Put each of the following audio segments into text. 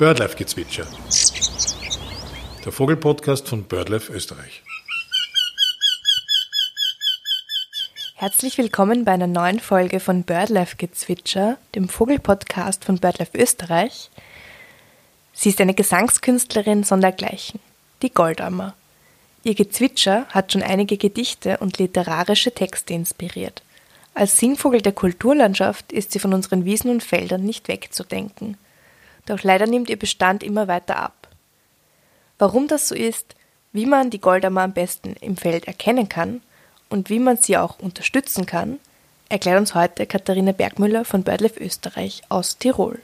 Birdlife-Gezwitscher. Der Vogelpodcast von BirdLife Österreich. Herzlich willkommen bei einer neuen Folge von Birdlife-Gezwitscher, dem Vogelpodcast von BirdLife Österreich. Sie ist eine Gesangskünstlerin sondergleichen, die Goldammer. Ihr Gezwitscher hat schon einige Gedichte und literarische Texte inspiriert. Als Singvogel der Kulturlandschaft ist sie von unseren Wiesen und Feldern nicht wegzudenken. Doch leider nimmt ihr Bestand immer weiter ab. Warum das so ist, wie man die Goldammer am besten im Feld erkennen kann und wie man sie auch unterstützen kann, erklärt uns heute Katharina Bergmüller von BirdLife Österreich aus Tirol.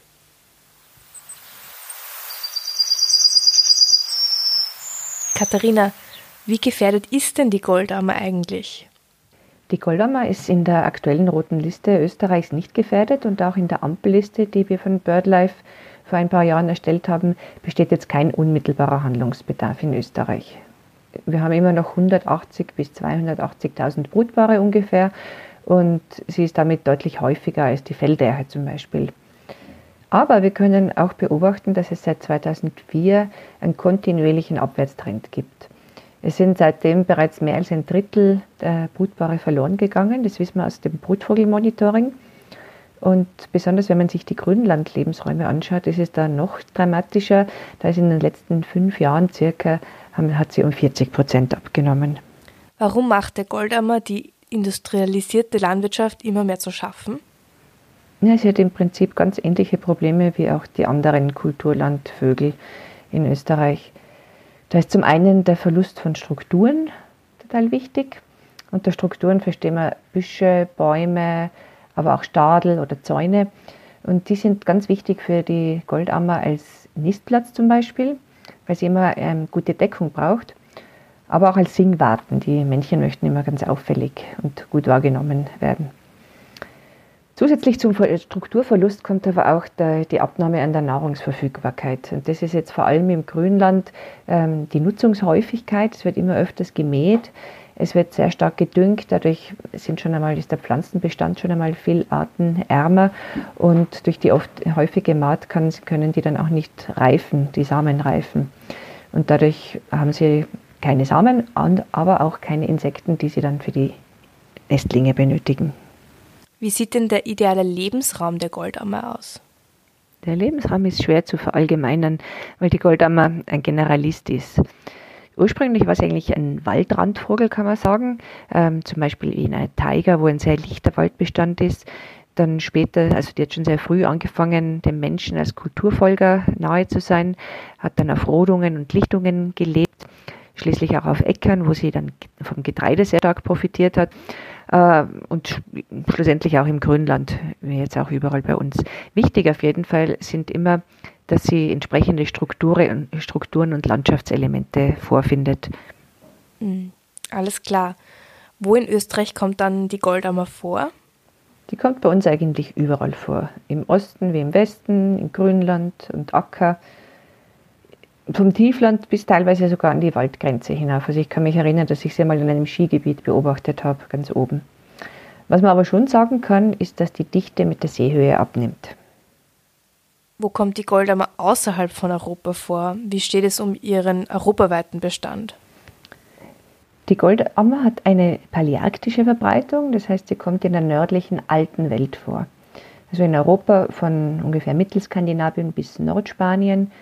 Katharina, wie gefährdet ist denn die Goldammer eigentlich? Die Goldammer ist in der aktuellen roten Liste Österreichs nicht gefährdet und auch in der Ampelliste, die wir von BirdLife vor ein paar Jahren erstellt haben, besteht jetzt kein unmittelbarer Handlungsbedarf in Österreich. Wir haben immer noch 180 bis 280.000 Brutpaare ungefähr und sie ist damit deutlich häufiger als die Felderhe zum Beispiel. Aber wir können auch beobachten, dass es seit 2004 einen kontinuierlichen Abwärtstrend gibt. Es sind seitdem bereits mehr als ein Drittel der Brutpaare verloren gegangen. Das wissen wir aus dem Brutvogelmonitoring. Und besonders wenn man sich die Grünlandlebensräume anschaut, ist es da noch dramatischer. Da ist in den letzten fünf Jahren circa, hat sie um 40 Prozent abgenommen. Warum macht der Goldammer die industrialisierte Landwirtschaft immer mehr zu schaffen? Ja, sie hat im Prinzip ganz ähnliche Probleme wie auch die anderen Kulturlandvögel in Österreich. Da ist zum einen der Verlust von Strukturen total wichtig. Unter Strukturen verstehen wir Büsche, Bäume, aber auch Stadel oder Zäune. Und die sind ganz wichtig für die Goldammer als Nistplatz zum Beispiel, weil sie immer ähm, gute Deckung braucht. Aber auch als Singwarten. Die Männchen möchten immer ganz auffällig und gut wahrgenommen werden. Zusätzlich zum Strukturverlust kommt aber auch der, die Abnahme an der Nahrungsverfügbarkeit. Und das ist jetzt vor allem im Grünland ähm, die Nutzungshäufigkeit. Es wird immer öfters gemäht. Es wird sehr stark gedüngt, dadurch sind schon einmal, ist der Pflanzenbestand schon einmal viel artenärmer und durch die oft häufige Maat kann, können die dann auch nicht reifen, die Samen reifen. Und dadurch haben sie keine Samen, aber auch keine Insekten, die sie dann für die Nestlinge benötigen. Wie sieht denn der ideale Lebensraum der Goldammer aus? Der Lebensraum ist schwer zu verallgemeinern, weil die Goldammer ein Generalist ist. Ursprünglich war es eigentlich ein Waldrandvogel, kann man sagen, ähm, zum Beispiel in einer Tiger, wo ein sehr lichter Waldbestand ist. Dann später, also die hat schon sehr früh angefangen, dem Menschen als Kulturfolger nahe zu sein, hat dann auf Rodungen und Lichtungen gelebt, schließlich auch auf Äckern, wo sie dann vom Getreide sehr stark profitiert hat äh, und schlussendlich auch im Grünland, wie jetzt auch überall bei uns. Wichtig auf jeden Fall sind immer, dass sie entsprechende Strukturen, Strukturen und Landschaftselemente vorfindet. Mhm. Alles klar. Wo in Österreich kommt dann die Goldammer vor? Die kommt bei uns eigentlich überall vor. Im Osten wie im Westen, im Grünland und Acker. Vom Tiefland bis teilweise sogar an die Waldgrenze hinauf. Also ich kann mich erinnern, dass ich sie mal in einem Skigebiet beobachtet habe, ganz oben. Was man aber schon sagen kann, ist, dass die Dichte mit der Seehöhe abnimmt. Wo kommt die Goldammer außerhalb von Europa vor? Wie steht es um ihren europaweiten Bestand? Die Goldammer hat eine paläarktische Verbreitung, das heißt, sie kommt in der nördlichen alten Welt vor. Also in Europa von ungefähr Mittelskandinavien bis Nordspanien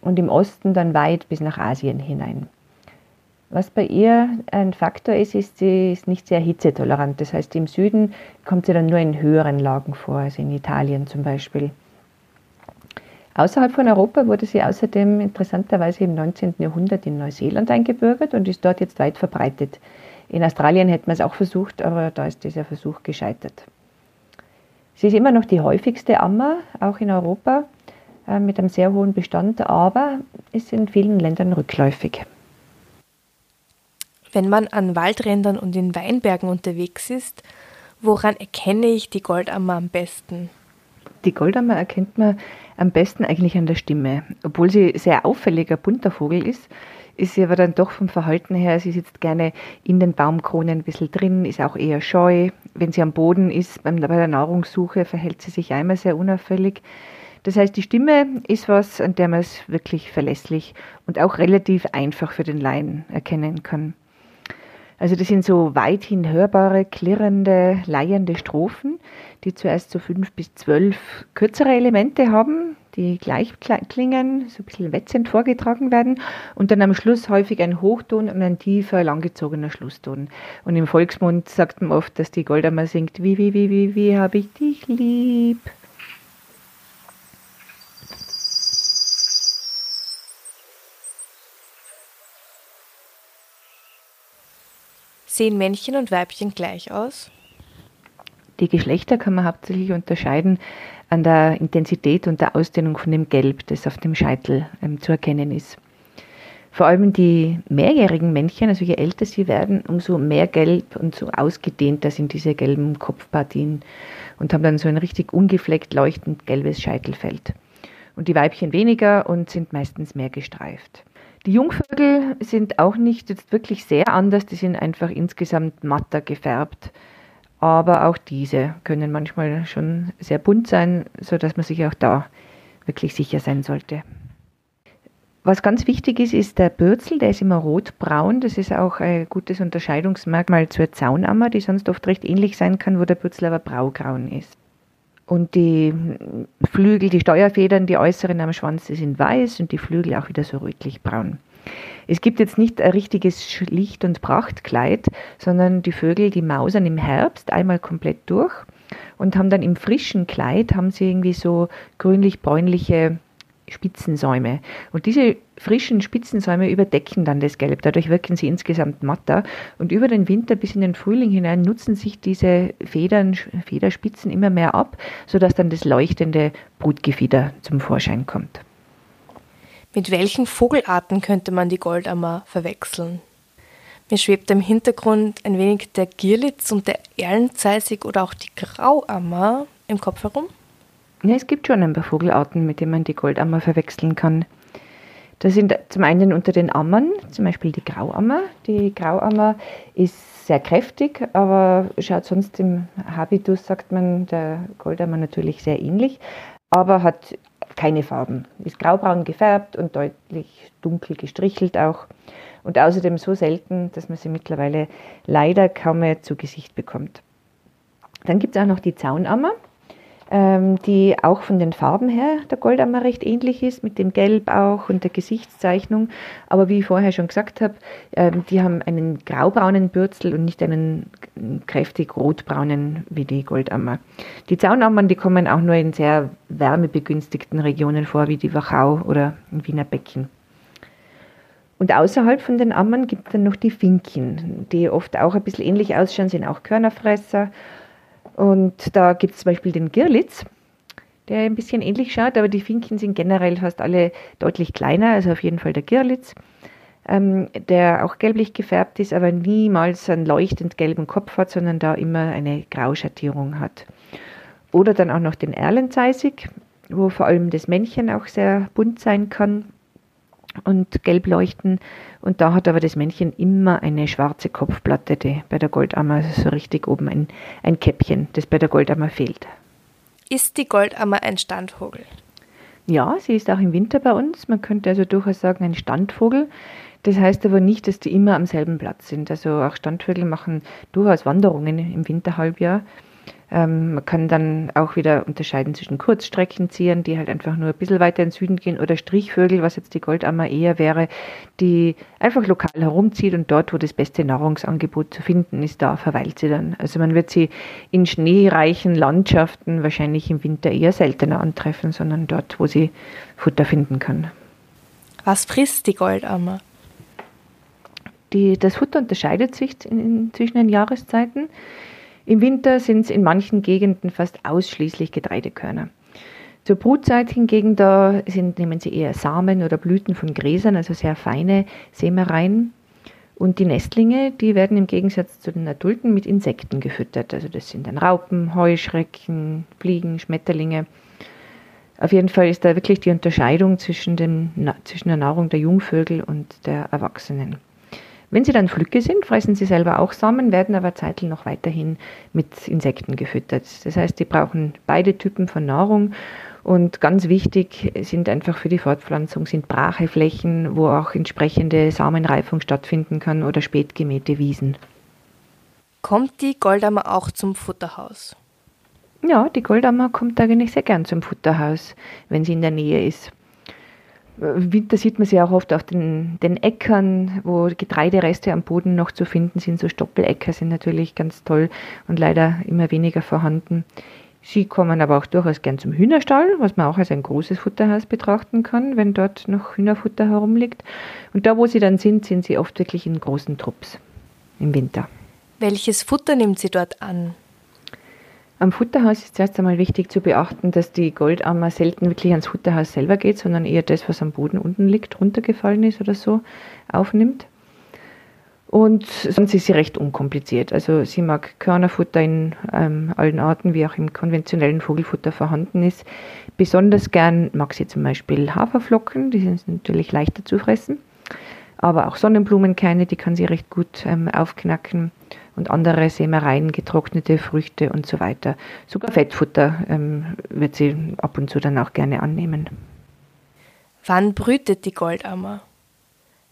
und im Osten dann weit bis nach Asien hinein. Was bei ihr ein Faktor ist, ist, sie ist nicht sehr hitzetolerant. Das heißt, im Süden kommt sie dann nur in höheren Lagen vor, also in Italien zum Beispiel. Außerhalb von Europa wurde sie außerdem interessanterweise im 19. Jahrhundert in Neuseeland eingebürgert und ist dort jetzt weit verbreitet. In Australien hätten wir es auch versucht, aber da ist dieser Versuch gescheitert. Sie ist immer noch die häufigste Ammer, auch in Europa. Äh, mit einem sehr hohen Bestand, aber ist in vielen Ländern rückläufig. Wenn man an Waldrändern und in Weinbergen unterwegs ist, woran erkenne ich die Goldammer am besten? Die Goldammer erkennt man am besten eigentlich an der Stimme. Obwohl sie sehr auffälliger, bunter Vogel ist, ist sie aber dann doch vom Verhalten her, sie sitzt gerne in den Baumkronen ein bisschen drin, ist auch eher scheu. Wenn sie am Boden ist, bei der Nahrungssuche, verhält sie sich einmal sehr unauffällig Das heißt, die Stimme ist was, an der man es wirklich verlässlich und auch relativ einfach für den Laien erkennen kann. Also das sind so weithin hörbare, klirrende, leiernde Strophen, die zuerst so fünf bis zwölf kürzere Elemente haben, die gleich klingen, so ein bisschen wetzend vorgetragen werden und dann am Schluss häufig ein Hochton und ein tiefer, langgezogener Schlusston. Und im Volksmund sagt man oft, dass die Goldammer singt, wie, wie, wie, wie, wie hab ich dich lieb. Sehen Männchen und Weibchen gleich aus? Die Geschlechter kann man hauptsächlich unterscheiden an der Intensität und der Ausdehnung von dem Gelb, das auf dem Scheitel ähm, zu erkennen ist. Vor allem die mehrjährigen Männchen, also je älter sie werden, umso mehr gelb und so ausgedehnter sind diese gelben Kopfpartien und haben dann so ein richtig ungefleckt leuchtend gelbes Scheitelfeld. Und die Weibchen weniger und sind meistens mehr gestreift. Die Jungvögel sind auch nicht jetzt wirklich sehr anders, die sind einfach insgesamt matter gefärbt. Aber auch diese können manchmal schon sehr bunt sein, sodass man sich auch da wirklich sicher sein sollte. Was ganz wichtig ist, ist der Bürzel, der ist immer rotbraun. Das ist auch ein gutes Unterscheidungsmerkmal zur Zaunammer, die sonst oft recht ähnlich sein kann, wo der Bürzel aber braugraun ist. Und die Flügel, die Steuerfedern, die äußeren am Schwanz, die sind weiß und die Flügel auch wieder so rötlich-braun. Es gibt jetzt nicht ein richtiges Schlicht- und Prachtkleid, sondern die Vögel, die mausern im Herbst einmal komplett durch und haben dann im frischen Kleid, haben sie irgendwie so grünlich-bräunliche Spitzensäume. Und diese frischen Spitzensäume überdecken dann das Gelb. Dadurch wirken sie insgesamt matter. Und über den Winter bis in den Frühling hinein nutzen sich diese Federn, Federspitzen immer mehr ab, sodass dann das leuchtende Brutgefieder zum Vorschein kommt. Mit welchen Vogelarten könnte man die Goldammer verwechseln? Mir schwebt im Hintergrund ein wenig der Girlitz und der Erlenzeisig oder auch die Grauammer im Kopf herum. Ja, es gibt schon ein paar Vogelarten, mit denen man die Goldammer verwechseln kann. Das sind zum einen unter den Ammern, zum Beispiel die Grauammer. Die Grauammer ist sehr kräftig, aber schaut sonst im Habitus, sagt man, der Goldammer natürlich sehr ähnlich, aber hat keine Farben. Ist graubraun gefärbt und deutlich dunkel gestrichelt auch. Und außerdem so selten, dass man sie mittlerweile leider kaum mehr zu Gesicht bekommt. Dann gibt es auch noch die Zaunammer die auch von den Farben her der Goldammer recht ähnlich ist, mit dem Gelb auch und der Gesichtszeichnung. Aber wie ich vorher schon gesagt habe, ähm, die haben einen graubraunen Bürzel und nicht einen kräftig rotbraunen wie die Goldammer. Die Zaunammern, die kommen auch nur in sehr wärmebegünstigten Regionen vor, wie die Wachau oder im Wiener Becken. Und außerhalb von den Ammern gibt es dann noch die Finken, die oft auch ein bisschen ähnlich ausschauen, sind auch Körnerfresser und da gibt es zum Beispiel den Girlitz, der ein bisschen ähnlich schaut, aber die Finken sind generell fast alle deutlich kleiner, also auf jeden Fall der Girlitz, ähm, der auch gelblich gefärbt ist, aber niemals einen leuchtend gelben Kopf hat, sondern da immer eine Grauschattierung hat. Oder dann auch noch den Erlenzeisig, wo vor allem das Männchen auch sehr bunt sein kann und gelb leuchten. Und da hat aber das Männchen immer eine schwarze Kopfplatte, die bei der Goldammer so richtig oben ein, ein Käppchen, das bei der Goldammer fehlt. Ist die Goldammer ein Standvogel? Ja, sie ist auch im Winter bei uns. Man könnte also durchaus sagen, ein Standvogel. Das heißt aber nicht, dass die immer am selben Platz sind. Also auch Standvögel machen durchaus Wanderungen im Winterhalbjahr. Ähm, man kann dann auch wieder unterscheiden zwischen Kurzstreckenziehern, die halt einfach nur ein bisschen weiter in den Süden gehen, oder Strichvögel, was jetzt die Goldammer eher wäre, die einfach lokal herumzieht und dort, wo das beste Nahrungsangebot zu finden ist, da verweilt sie dann. Also man wird sie in schneereichen Landschaften wahrscheinlich im Winter eher seltener antreffen, sondern dort, wo sie Futter finden kann. Was frisst die Goldammer? Die, das Futter unterscheidet sich in, in, zwischen den Jahreszeiten. Im Winter sind es in manchen Gegenden fast ausschließlich Getreidekörner. Zur Brutzeit hingegen da sind, nehmen sie eher Samen oder Blüten von Gräsern, also sehr feine Sämereien. Und die Nestlinge, die werden im Gegensatz zu den Adulten mit Insekten gefüttert. Also das sind dann Raupen, Heuschrecken, Fliegen, Schmetterlinge. Auf jeden Fall ist da wirklich die Unterscheidung zwischen, dem, zwischen der Nahrung der Jungvögel und der Erwachsenen. Wenn sie dann Flücke sind, fressen sie selber auch Samen, werden aber zeitlich noch weiterhin mit Insekten gefüttert. Das heißt, die brauchen beide Typen von Nahrung Und ganz wichtig sind einfach für die Fortpflanzung sind Bracheflächen, wo auch entsprechende Samenreifung stattfinden kann oder spät gemähte Wiesen. Kommt die Goldammer auch zum Futterhaus? Ja, die Goldammer kommt eigentlich sehr gern zum Futterhaus, wenn sie in der Nähe ist. Im Winter sieht man sie auch oft auf den, den Äckern, wo Getreidereste am Boden noch zu finden sind. So Stoppeläcker sind natürlich ganz toll und leider immer weniger vorhanden. Sie kommen aber auch durchaus gern zum Hühnerstall, was man auch als ein großes Futterhaus betrachten kann, wenn dort noch Hühnerfutter herumliegt. Und da, wo sie dann sind, sind sie oft wirklich in großen Trupps im Winter. Welches Futter nimmt sie dort an? Am Futterhaus ist zuerst einmal wichtig zu beachten, dass die Goldammer selten wirklich ans Futterhaus selber geht, sondern eher das, was am Boden unten liegt, runtergefallen ist oder so, aufnimmt. Und sonst ist sie recht unkompliziert. Also sie mag Körnerfutter in ähm, allen Arten, wie auch im konventionellen Vogelfutter vorhanden ist. Besonders gern mag sie zum Beispiel Haferflocken, die sind natürlich leichter zu fressen. Aber auch Sonnenblumenkerne, die kann sie recht gut ähm, aufknacken. Und andere Sämereien, getrocknete Früchte und so weiter. Sogar Fettfutter ähm, wird sie ab und zu dann auch gerne annehmen. Wann brütet die Goldammer?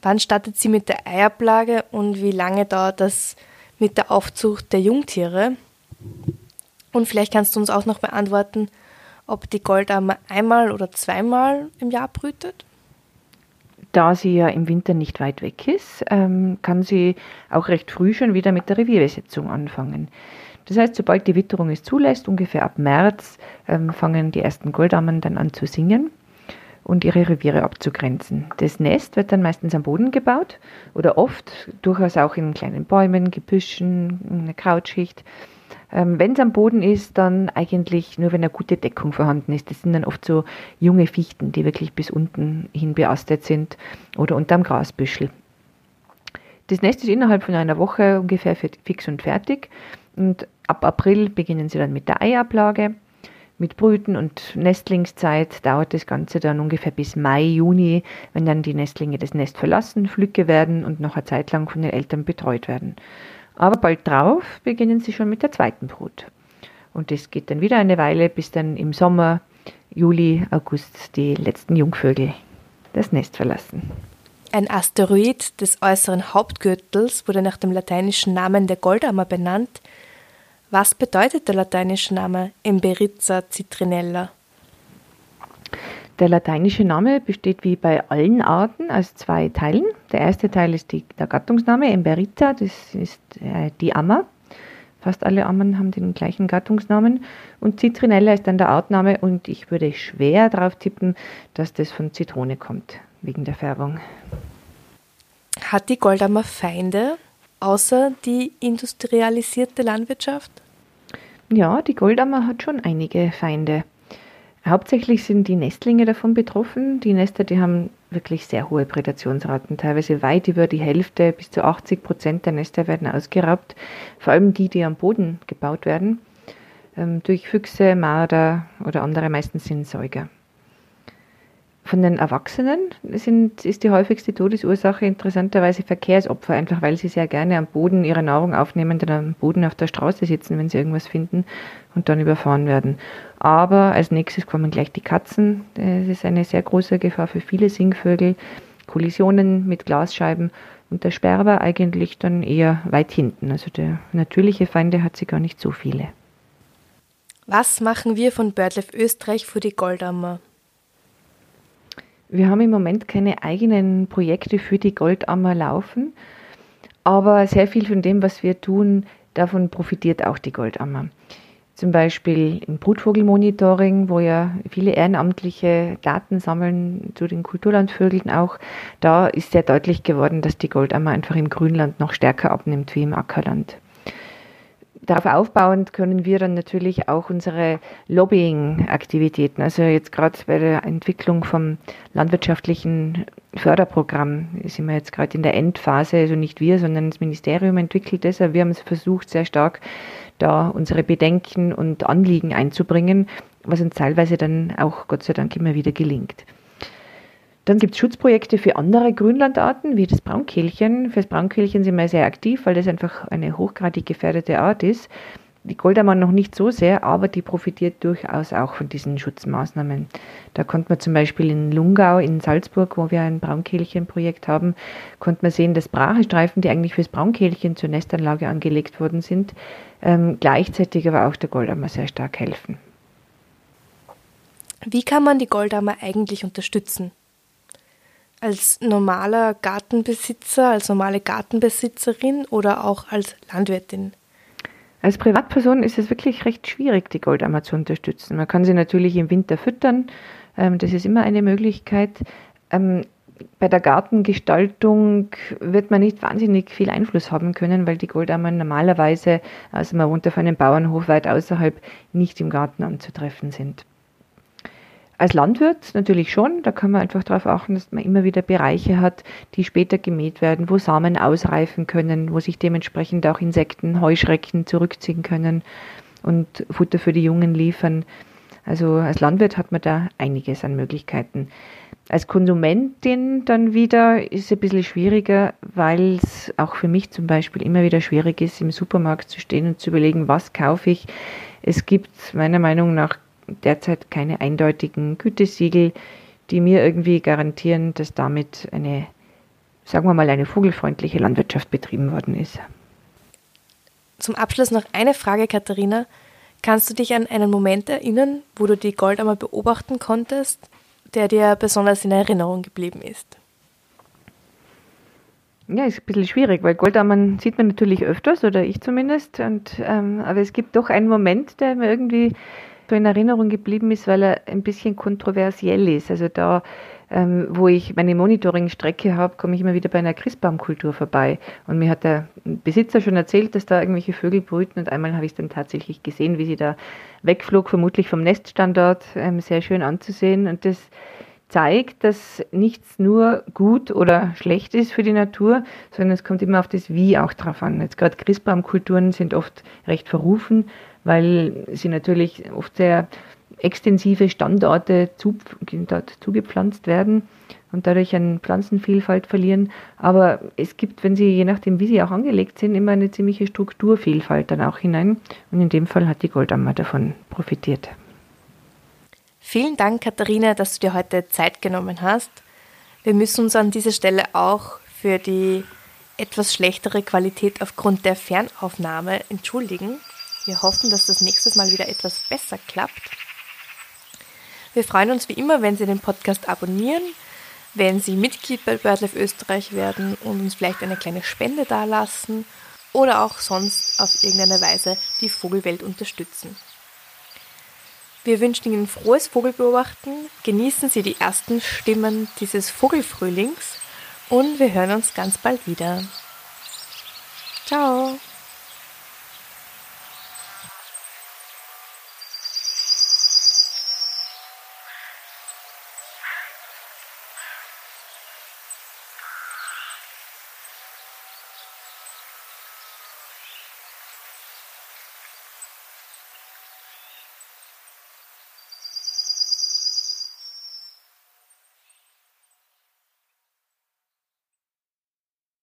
Wann startet sie mit der Eiablage und wie lange dauert das mit der Aufzucht der Jungtiere? Und vielleicht kannst du uns auch noch beantworten, ob die Goldammer einmal oder zweimal im Jahr brütet? Da sie ja im Winter nicht weit weg ist, ähm, kann sie auch recht früh schon wieder mit der Revierbesetzung anfangen. Das heißt, sobald die Witterung es zulässt, ungefähr ab März, ähm, fangen die ersten Goldammen dann an zu singen und ihre Reviere abzugrenzen. Das Nest wird dann meistens am Boden gebaut oder oft durchaus auch in kleinen Bäumen, Gebüschen, eine Krautschicht. Ähm, wenn es am Boden ist, dann eigentlich nur, wenn eine gute Deckung vorhanden ist. Das sind dann oft so junge Fichten, die wirklich bis unten hin beastet sind oder unterm Grasbüschel. Das Nest ist innerhalb von einer Woche ungefähr fix und fertig und ab April beginnen sie dann mit der Eiablage mit Brüten und Nestlingszeit dauert das Ganze dann ungefähr bis Mai, Juni, wenn dann die Nestlinge das Nest verlassen, Flücke werden und noch eine Zeit lang von den Eltern betreut werden. Aber bald drauf beginnen sie schon mit der zweiten Brut. Und das geht dann wieder eine Weile, bis dann im Sommer, Juli, August die letzten Jungvögel das Nest verlassen. Ein Asteroid des äußeren Hauptgürtels wurde nach dem lateinischen Namen der Goldammer benannt, was bedeutet der lateinische Name Emberiza citrinella? Der lateinische Name besteht wie bei allen Arten aus zwei Teilen. Der erste Teil ist die, der Gattungsname Emberiza, das ist äh, die Ammer. Fast alle Ammern haben den gleichen Gattungsnamen. Und Citrinella ist dann der Artname und ich würde schwer darauf tippen, dass das von Zitrone kommt, wegen der Färbung. Hat die Goldammer Feinde, außer die industrialisierte Landwirtschaft? Ja, die Goldammer hat schon einige Feinde. Hauptsächlich sind die Nestlinge davon betroffen. Die Nester, die haben wirklich sehr hohe Prädationsraten, teilweise weit über die Hälfte, bis zu 80 Prozent der Nester werden ausgeraubt. Vor allem die, die am Boden gebaut werden, ähm, durch Füchse, Marder oder andere, meistens sind Säuger. Von den Erwachsenen sind, ist die häufigste Todesursache interessanterweise Verkehrsopfer, einfach weil sie sehr gerne am Boden ihre Nahrung aufnehmen, dann am Boden auf der Straße sitzen, wenn sie irgendwas finden und dann überfahren werden. Aber als nächstes kommen gleich die Katzen. Das ist eine sehr große Gefahr für viele Singvögel. Kollisionen mit Glasscheiben und der Sperber eigentlich dann eher weit hinten. Also der natürliche Feinde hat sie gar nicht so viele. Was machen wir von BirdLife Österreich für die Goldammer? Wir haben im Moment keine eigenen Projekte für die Goldammer laufen, aber sehr viel von dem, was wir tun, davon profitiert auch die Goldammer. Zum Beispiel im Brutvogelmonitoring, wo ja viele Ehrenamtliche Daten sammeln zu den Kulturlandvögeln auch. Da ist sehr deutlich geworden, dass die Goldammer einfach im Grünland noch stärker abnimmt wie im Ackerland darauf aufbauend können wir dann natürlich auch unsere Lobbying-Aktivitäten, also jetzt gerade bei der Entwicklung vom landwirtschaftlichen Förderprogramm sind wir jetzt gerade in der Endphase, also nicht wir, sondern das Ministerium entwickelt es. Wir haben versucht, sehr stark da unsere Bedenken und Anliegen einzubringen, was uns teilweise dann auch Gott sei Dank immer wieder gelingt. Dann gibt es Schutzprojekte für andere Grünlandarten, wie das Braunkehlchen. Für das Braunkehlchen sind wir sehr aktiv, weil das einfach eine hochgradig gefährdete Art ist. die Goldammer noch nicht so sehr, aber die profitiert durchaus auch von diesen Schutzmaßnahmen. Da konnte man zum Beispiel in Lungau in Salzburg, wo wir ein Braunkehlchenprojekt haben, konnte man sehen, dass Brachestreifen, die eigentlich fürs Braunkehlchen zur Nestanlage angelegt worden sind, ähm, gleichzeitig aber auch der Goldammer sehr stark helfen. Wie kann man die Goldammer eigentlich unterstützen? Als normaler Gartenbesitzer, als normale Gartenbesitzerin oder auch als Landwirtin? Als Privatperson ist es wirklich recht schwierig, die Goldammer zu unterstützen. Man kann sie natürlich im Winter füttern, ähm, das ist immer eine Möglichkeit. Ähm, bei der Gartengestaltung wird man nicht wahnsinnig viel Einfluss haben können, weil die Goldammer normalerweise, also man wohnt auf einem Bauernhof weit außerhalb, nicht im Garten anzutreffen sind. Als Landwirt natürlich schon, da kann man einfach darauf achten, dass man immer wieder Bereiche hat, die später gemäht werden, wo Samen ausreifen können, wo sich dementsprechend auch Insekten, Heuschrecken zurückziehen können und Futter für die Jungen liefern. Also als Landwirt hat man da einiges an Möglichkeiten. Als Konsumentin dann wieder ist es ein bisschen schwieriger, weil es auch für mich zum Beispiel immer wieder schwierig ist, im Supermarkt zu stehen und zu überlegen, was kaufe ich. Es gibt meiner Meinung nach derzeit keine eindeutigen Gütesiegel, die mir irgendwie garantieren, dass damit eine, sagen wir mal, eine vogelfreundliche Landwirtschaft betrieben worden ist. Zum Abschluss noch eine Frage, Katharina. Kannst du dich an einen Moment erinnern, wo du die Goldammer beobachten konntest, der dir besonders in Erinnerung geblieben ist? Ja, ist ein bisschen schwierig, weil Goldammern sieht man natürlich öfters, oder ich zumindest. Und, ähm, aber es gibt doch einen Moment, der mir irgendwie so in Erinnerung geblieben ist, weil er ein bisschen kontroversiell ist. Also da, ähm, wo ich meine Monitoring-Strecke habe, komme ich immer wieder bei einer Christbaumkultur vorbei. Und mir hat der Besitzer schon erzählt, dass da irgendwelche Vögel brüten. Und einmal habe ich es dann tatsächlich gesehen, wie sie da wegflog, vermutlich vom Neststandort, ähm, sehr schön anzusehen. Und das zeigt, dass nichts nur gut oder schlecht ist für die Natur, sondern es kommt immer auf das Wie auch drauf an. Jetzt gerade Christbaumkulturen sind oft recht verrufen, weil sie natürlich oft sehr extensive Standorte zu, dort zugepflanzt werden und dadurch an Pflanzenvielfalt verlieren. Aber es gibt, wenn sie, je nachdem wie sie auch angelegt sind, immer eine ziemliche Strukturvielfalt dann auch hinein. Und in dem Fall hat die Goldammer davon profitiert. Vielen Dank, Katharina, dass du dir heute Zeit genommen hast. Wir müssen uns an dieser Stelle auch für die etwas schlechtere Qualität aufgrund der Fernaufnahme entschuldigen. Wir hoffen, dass das nächstes Mal wieder etwas besser klappt. Wir freuen uns wie immer, wenn Sie den Podcast abonnieren, wenn Sie Mitglied bei BirdLife Österreich werden und uns vielleicht eine kleine Spende dalassen oder auch sonst auf irgendeine Weise die Vogelwelt unterstützen. Wir wünschen Ihnen frohes Vogelbeobachten, genießen Sie die ersten Stimmen dieses Vogelfrühlings und wir hören uns ganz bald wieder. Ciao!